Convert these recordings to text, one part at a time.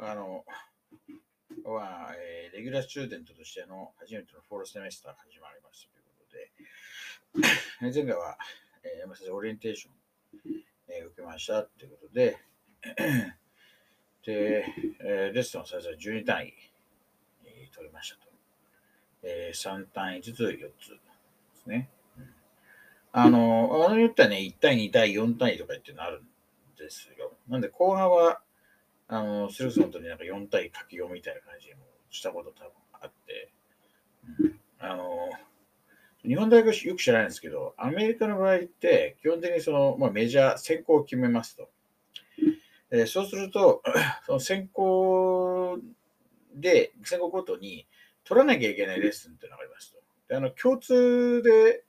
あの、は、えーレギュラースチューデントとしての初めてのフォールセメスターが始まりましたということで、前回は、えー山先生オリエンテーション、えー受けましたということで、で、えーレッスンのサイズは12単位、えー取りましたと。えー3単位ずつ4つですね。うんあの、あのによってはね、1対2対4単位とかっていうのあるんですよ。なんで後半は、あの、スルスのとになんか4対書き読みたいな感じもしたこと多分あって、あの、日本大学よく知らないんですけど、アメリカの場合って、基本的にその、まあ、メジャー、先行を決めますと。えーそうすると、その先行で、先行ごとに取らなきゃいけないレッスンっていうのがありますと。であの共通で、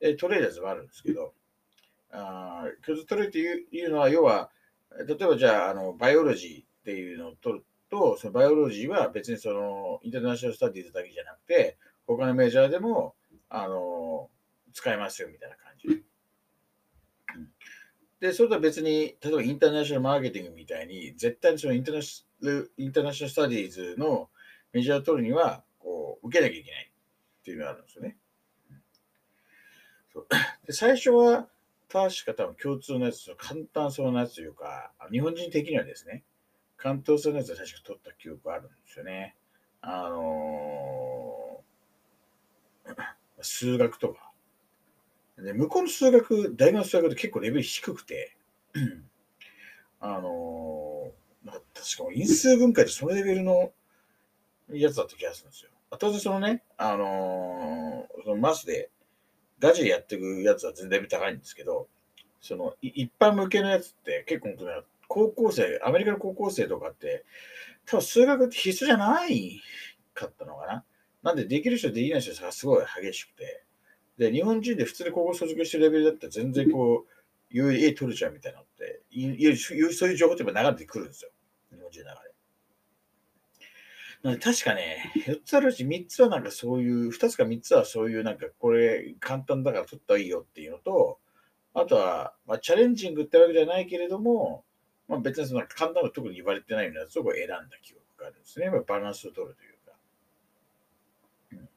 えー取れるやつもあるんですけど、あ共通取れるっていういうのは、要は、例えばじゃあ、あのバイオロジーっていうのを取ると、そのバイオロジーは別にそのインターナショナルスタディーズだけじゃなくて、他のメジャーでもあの使えますよみたいな感じ。で、それとは別に、例えばインターナショナルマーケティングみたいに、絶対にそのインターナショナルインターナショナルスタディーズのメジャーを取るには、こう、受けなきゃいけないっていうのがあるんですよね。で最初は、確か多分共通のやつと、簡単そうなやつというか、日本人的にはですね、簡単そうなやつは確か取った記憶あるんですよね。あのー 数学とか。で向こうの数学、大学の数学って結構レベル低くて、あのーなんか確か因数分解ってそのレベルのやつだった気がするんですよ。当然そのね、あのーそのマスでガチでやっていくやつは全然高いんですけど、その一般向けのやつって結構、高校生、アメリカの高校生とかって、多分数学って必須じゃないかったのかな。なんでできる人できない人がすごい激しくて、で、日本人で普通に高校卒業してるレベルだったら全然こう、有利 A 取れちゃうみたいなのって、いいそういう情報ってやっぱ流れてくるんですよ。日本人の中で。確かね、4つあるうち3つはなんかそういう、2つか3つはそういうなんかこれ簡単だから取ったらいいよっていうのと、あとは、まあ、チャレンジングってわけじゃないけれども、まあ、別にその簡単な特に言われてないようなやつを選んだ記憶があるんですね。バランスを取るというか。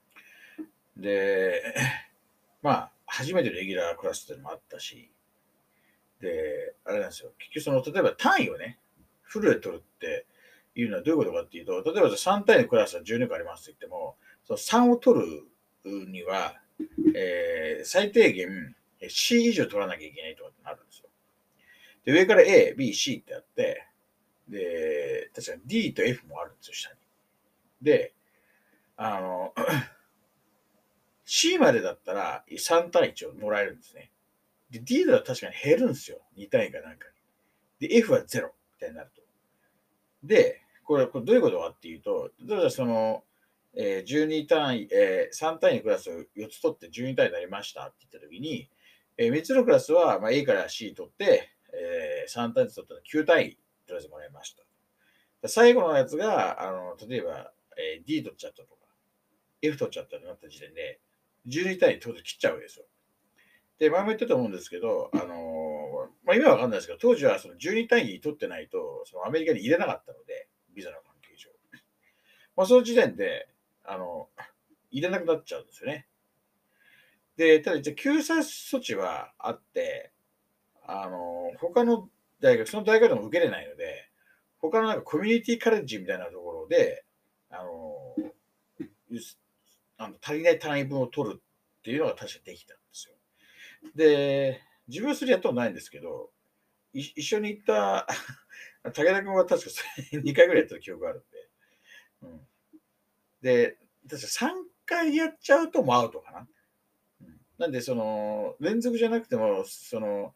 で、まあ、初めてレギュラークラスっていうのもあったし、で、あれなんですよ。結局その、例えば単位をね、フルで取るっていうのはどういうことかっていうと、例えば3単位のクラスは12個ありますと言っても、その3を取るには、えー最低限 C 以上取らなきゃいけないとかってなるんですよ。で、上から A、B、C ってあって、で、確かに D と F もあるんですよ、下に。で、あの、C までだったら3単位一応もらえるんですね。で、D だと確かに減るんですよ。2単位かなんかに。で、F は0みたいになると。で、これ、これどういうことかっていうと、例えばその、えー12単位、えー3単位のクラスを4つ取って12単位になりましたって言ったときに、えー3つのクラスは、まあ、A から C 取って、えー3単位取ったら9単位とりあえずもらいました。最後のやつが、あの例えば、えー D 取っちゃったとか、F 取っちゃったとなった時点で、12単位当然切っちゃうわけですよ。で、前も言ったと思うんですけど、あのーまあ、今はわかんないですけど、当時はその12単位取ってないと、そのアメリカに入れなかったので、ビザの関係上。まあ、その時点で、あの、入れなくなっちゃうんですよね。で、ただ一応救済措置はあって、あの、他の大学、その大学でも受けれないので、他のなんかコミュニティカレッジみたいなところで、あの、あの足りない単位分を取るっていうのが確かできたんですよ。で、自分はそれやったことないんですけど、一緒に行った武田君は確か2 回ぐらいやった記憶があるんで、うん、で、確か3回やっちゃうともうアウトかな。なんで、その、連続じゃなくても、その、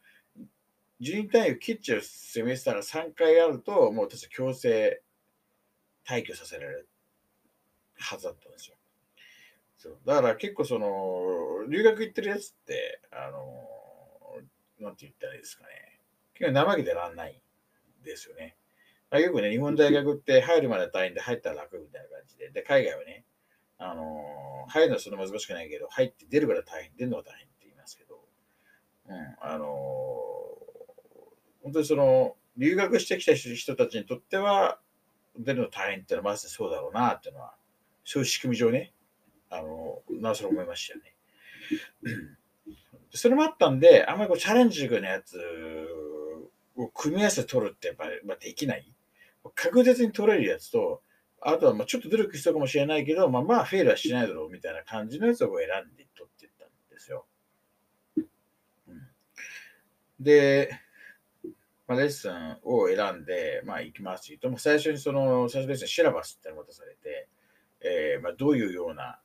12単位を切っちゃうセメスターが3回あると、もう確か強制退去させられるはずだったんですよ。そうだから結構その、留学行ってるやつって、あの、なんて言ったらいいですかね。結構怠けてらんないですよね。よくね、日本大学って入るまで大変で入ったら楽みたいな感じで、で、海外はね、あの入るのはそんな難しくないけど、入って出るから大変、出るのが大変って言いますけど、うん、あの本当にその、留学してきた人たちにとっては、出るの大変ってのはまずそうだろうなっていうのは、そういう仕組み上ね、あの、なおさら思いましたよね。それもあったんで、あんまりこうチャレンジングなやつを組み合わせて取るってやっぱ、まあ、できない？確実に取れるやつと、あとはまあちょっと努力したかもしれないけど、まあまあフェールはしないだろうみたいな感じのやつを選んで取っていったんですよ。うん、で、まあ、レッスンを選んで、まあ行きますと、も最初にその、最初レッスンシラバスってのを渡されて、えー、まあどういうような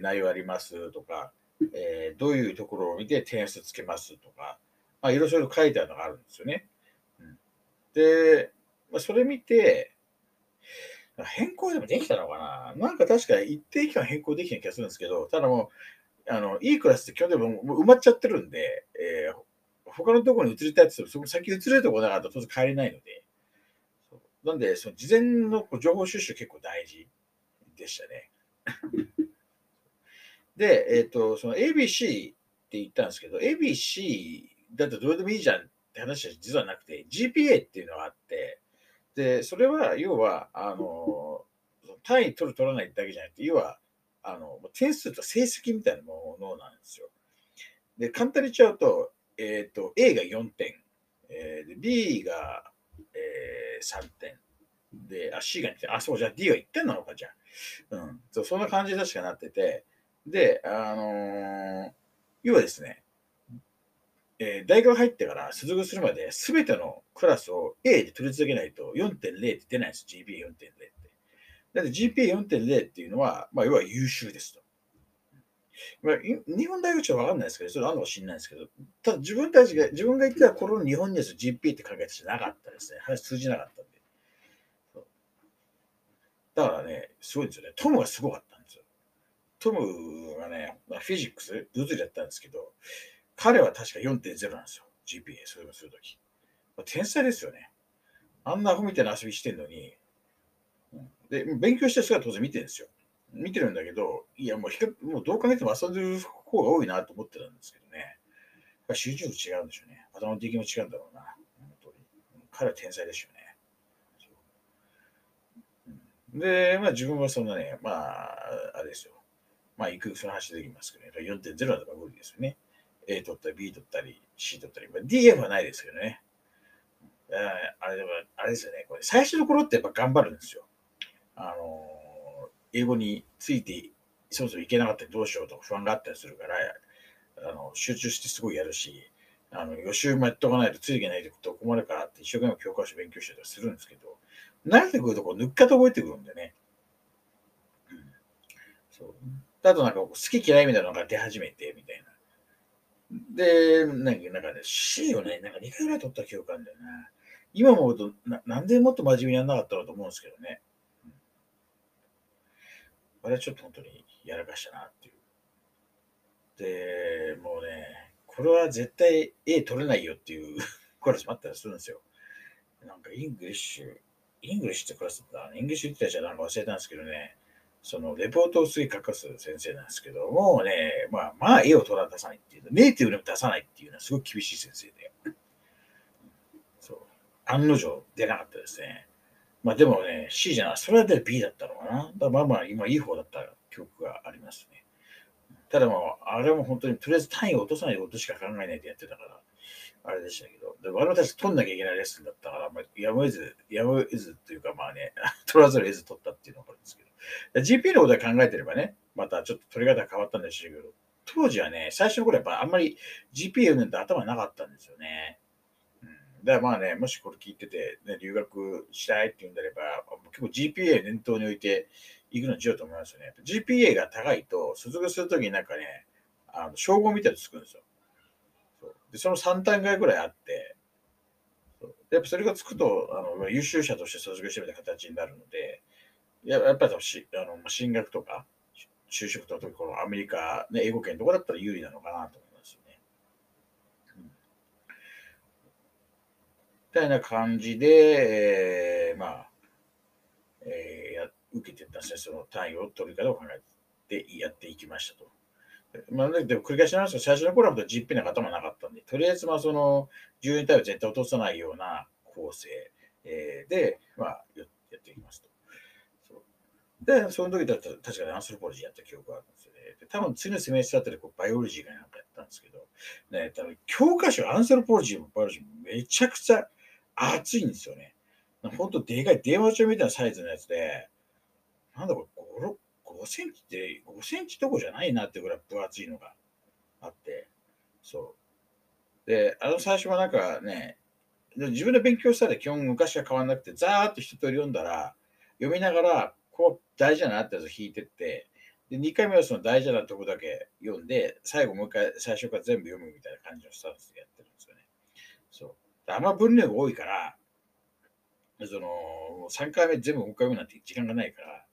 内容ありますとか、えー、どういうところを見て点数つけますとか、まあ、いろいろ書いてあるのがあるんですよね。で、まあ、それ見て、変更でもできたのかな？なんか確か一定期間変更できた気がするんですけど、ただもう、あの、いいクラスって基本的にも埋まっちゃってるんで、えー、他のところに移りたいってそこ先移れるところなかったら当然帰れないので、なんで、その事前の情報収集結構大事でしたね。で、えっ、ー、と、その ABC って言ったんですけど、ABC だってどれでもいいじゃんって話は実はなくて、GPA っていうのがあって、で、それは要は、あの、単位取る取らないだけじゃなくて、要は、あの、点数と成績みたいなものなんですよ。で、簡単に言っちゃうと、えっ、ー、と、A が4点、えー、B が、えー、3点、で、あ、C が2点、あ、そう、じゃあ D は1点なのか、じゃ。うん。そうそんな感じで確かなってて、で、あのー、要はですね、えー、大学入ってから卒業するまで全てのクラスを A で取り続けないと4.0って出ないんです。GPA4.0 って。だって GPA4.0 っていうのは、まあ、要は優秀ですと。まあ、日本大学長はわかんないですけど、それあるのか知らないですけど、ただ自分たちが、自分が言ってた頃の日本には GPA って考えてなかったですね。話通じなかったんで。だからね、すごいんですよね。トムがすごかったんですよ。トムがね、まあ、フィジックス、物理だったんですけど、彼は確か4.0なんですよ。GPA、それをするとき。天才ですよね。あんなアホみたいな遊びしてんのに、で、勉強した人は当然見てるんですよ。見てるんだけど、いや、もうもうどう考えても遊んでる方が多いなと思ってたんですけどね。やっぱ集中力違うんでしょうね。頭の出来も違うんだろうな。本当に。彼は天才でしょうね。で、まあ自分はそんなね、まあ、あれですよ。まあ、行く、その話できますけどね。4.0だとか無理ですよね。A 取ったり B 取ったり C 取ったり、まあ、DF はないですけどね。あれでも、あれですよね。これ最初の頃ってやっぱ頑張るんですよ。あのー、英語についてそろそろいけなかったりどうしようとか不安があったりするから、あの集中してすごいやるし、あの予習もやっとかないとついていけないと困るからって一生懸命教科書勉強したりするんですけど、慣れてくるとこう抜っ方覚えてくるんでね。うん、そうあとなんか好き嫌いみたいなのが出始めてみたいな。で、なんかね、C をね、なんか2回ぐらい取った記憶あるんだよな。今思うとな、なんでもっと真面目にやらなかったのと思うんですけどね。うん、あれはちょっと本当にやらかしたなっていう。で、もうね、これは絶対 A 取れないよっていうクラスもあったりするんですよ。なんか English、English ってクラスだった English って言ったじゃなんか忘れたんですけどね、そのレポートをすげ書かす先生なんですけど、もね、まあ、まあ、 A を取ら出さないっていう、ネイティブでも出さないっていうのはすごく厳しい先生で、そう、案の定出なかったですね。まあでもね、C じゃない、それで B だったのかな。だまあまあ、今いい方だった記憶がありますね。ただもう、あれも本当にとりあえず単位を落とさないことしか考えないでやってたから、あれでしたけど、で我々たち取んなきゃいけないレッスンだったから、まあ、やむを得ず、やむを得ずというか、まあね、取らざるを得ず取ったっていうのがあるんですけど、GP のことは考えてればね、またちょっと取り方変わったんでしょうけど、当時はね、最初の頃やっぱあんまり GP 読んで頭なかったんですよね。うん、だからまあね、もしこれ聞いてて、ね、留学したいって言うんであれば、結構 GPA 念頭に置いていくのにしようと思いますよね。GPA が高いと、卒業するときになんかね、あの称号みたいなのつくんですよ。そうでその3段階ぐらいあって、やっぱそれがつくと、あの優秀者として卒業してみたいな形になるので、ややっぱりしあの進学とか、就職とか、このアメリカ、ね、英語圏とかだったら有利なのかなと思いますよね。みたいな感じで、えー、まあ、えー、や受けてた先生の単位を取るかどうか考えてやっていきましたと。まあ、でも繰り返しなんですけど、最初の頃は実費な方もなかったんで、とりあえず、まあ、その、10単位を絶対落とさないような構成、えー、で、まあ、やっていきますと。で、その時だったら確かにアンソロポロジーやった記憶があるんですよね。で多分次のセメストあたりこうバイオロジーがなんかやったんですけど、ね、多分教科書、アンソロポロジーもバイオロジーもめちゃくちゃ厚いんですよね。ほんとでかい電話帳みたいなサイズのやつで、なんだこれ、5, 5センチって5センチどこじゃないなってぐらい分厚いのがあって、そう。で、あの最初はなんかね、自分で勉強したら基本昔は変わらなくて、ざーっと一通り読んだら、読みながら、こう大事だなってやつを引いてって、で、2回目はその大事なとこだけ読んで、最後もう一回最初から全部読むみたいな感じのスタンスでやってるんですよね。そう。あんま分量が多いから、その、3回目全部もう一回読むなんて時間がないから、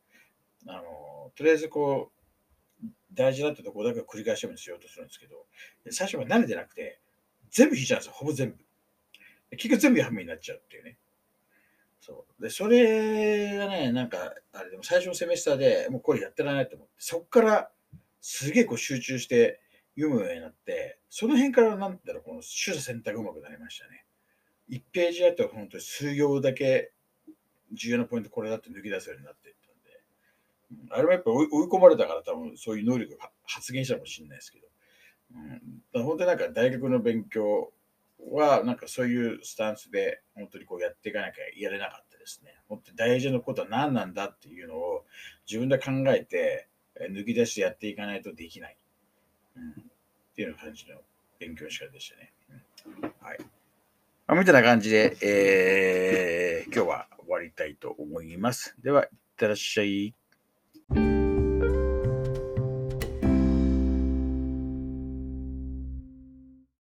あの、とりあえずこう、大事だったとこだけを繰り返し読むしようとするんですけど、最初は慣れてなくて、全部引いちゃうんですよ、ほぼ全部。結局全部やめになっちゃうっていうね。そう。で、それがね、なんか、あれでも最初のセメスターでもうこれやってられないと思って、そっからすげえこう集中して読むようになって、その辺からなんだろう、この取捨選択うまくなりましたね。1ページあと本当に数行だけ重要なポイントこれだって抜き出すようになっていったんで、あれもやっぱ追い込まれたから多分そういう能力が発現したかもしれないですけど、うん、本当になんか大学の勉強は、なんかそういうスタンスで、本当にこうやっていかなきゃやれなかったですね。本当に大事なことは何なんだっていうのを自分で考えて、抜き出してやっていかないとできない。うん、っていうような感じの勉強の仕方でしたね。はい。まあ、みたいな感じで、えー、今日は終わりたいと思います。では、いってらっしゃい。